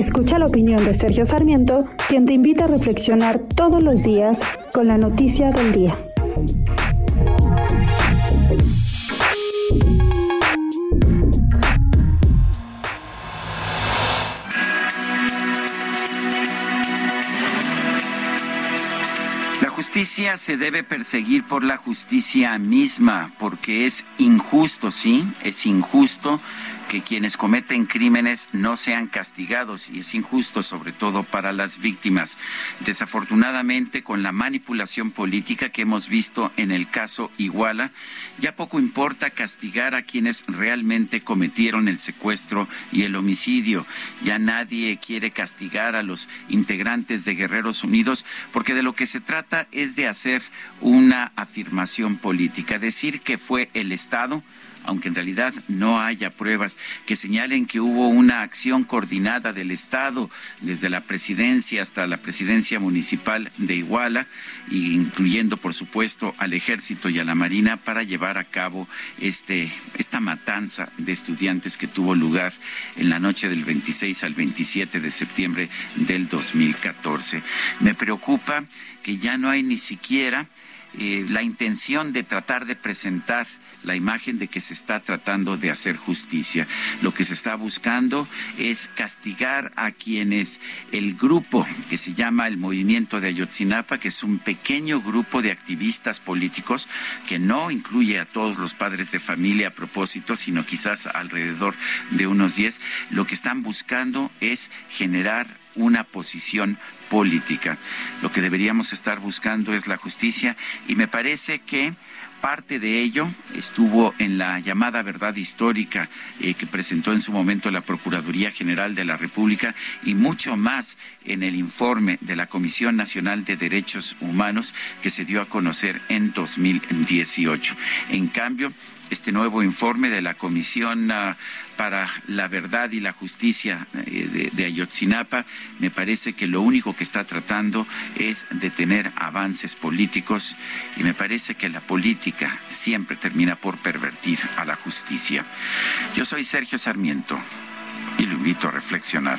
Escucha la opinión de Sergio Sarmiento, quien te invita a reflexionar todos los días con la noticia del día. La justicia se debe perseguir por la justicia misma, porque es injusto, sí, es injusto que quienes cometen crímenes no sean castigados y es injusto sobre todo para las víctimas. Desafortunadamente, con la manipulación política que hemos visto en el caso Iguala, ya poco importa castigar a quienes realmente cometieron el secuestro y el homicidio. Ya nadie quiere castigar a los integrantes de Guerreros Unidos porque de lo que se trata es de hacer una afirmación política, decir que fue el Estado aunque en realidad no haya pruebas que señalen que hubo una acción coordinada del Estado desde la presidencia hasta la presidencia municipal de Iguala, incluyendo por supuesto al ejército y a la marina para llevar a cabo este esta matanza de estudiantes que tuvo lugar en la noche del 26 al 27 de septiembre del 2014. Me preocupa que ya no hay ni siquiera eh, la intención de tratar de presentar la imagen de que se está tratando de hacer justicia. Lo que se está buscando es castigar a quienes el grupo que se llama el Movimiento de Ayotzinapa, que es un pequeño grupo de activistas políticos que no incluye a todos los padres de familia a propósito, sino quizás alrededor de unos 10, lo que están buscando es generar una posición política. Lo que deberíamos estar buscando es la justicia y me parece que Parte de ello estuvo en la llamada verdad histórica eh, que presentó en su momento la Procuraduría General de la República y mucho más en el informe de la Comisión Nacional de Derechos Humanos que se dio a conocer en 2018. En cambio, este nuevo informe de la Comisión ah, para la Verdad y la Justicia eh, de, Ayotzinapa, me parece que lo único que está tratando es de tener avances políticos y me parece que la política siempre termina por pervertir a la justicia. Yo soy Sergio Sarmiento y lo invito a reflexionar.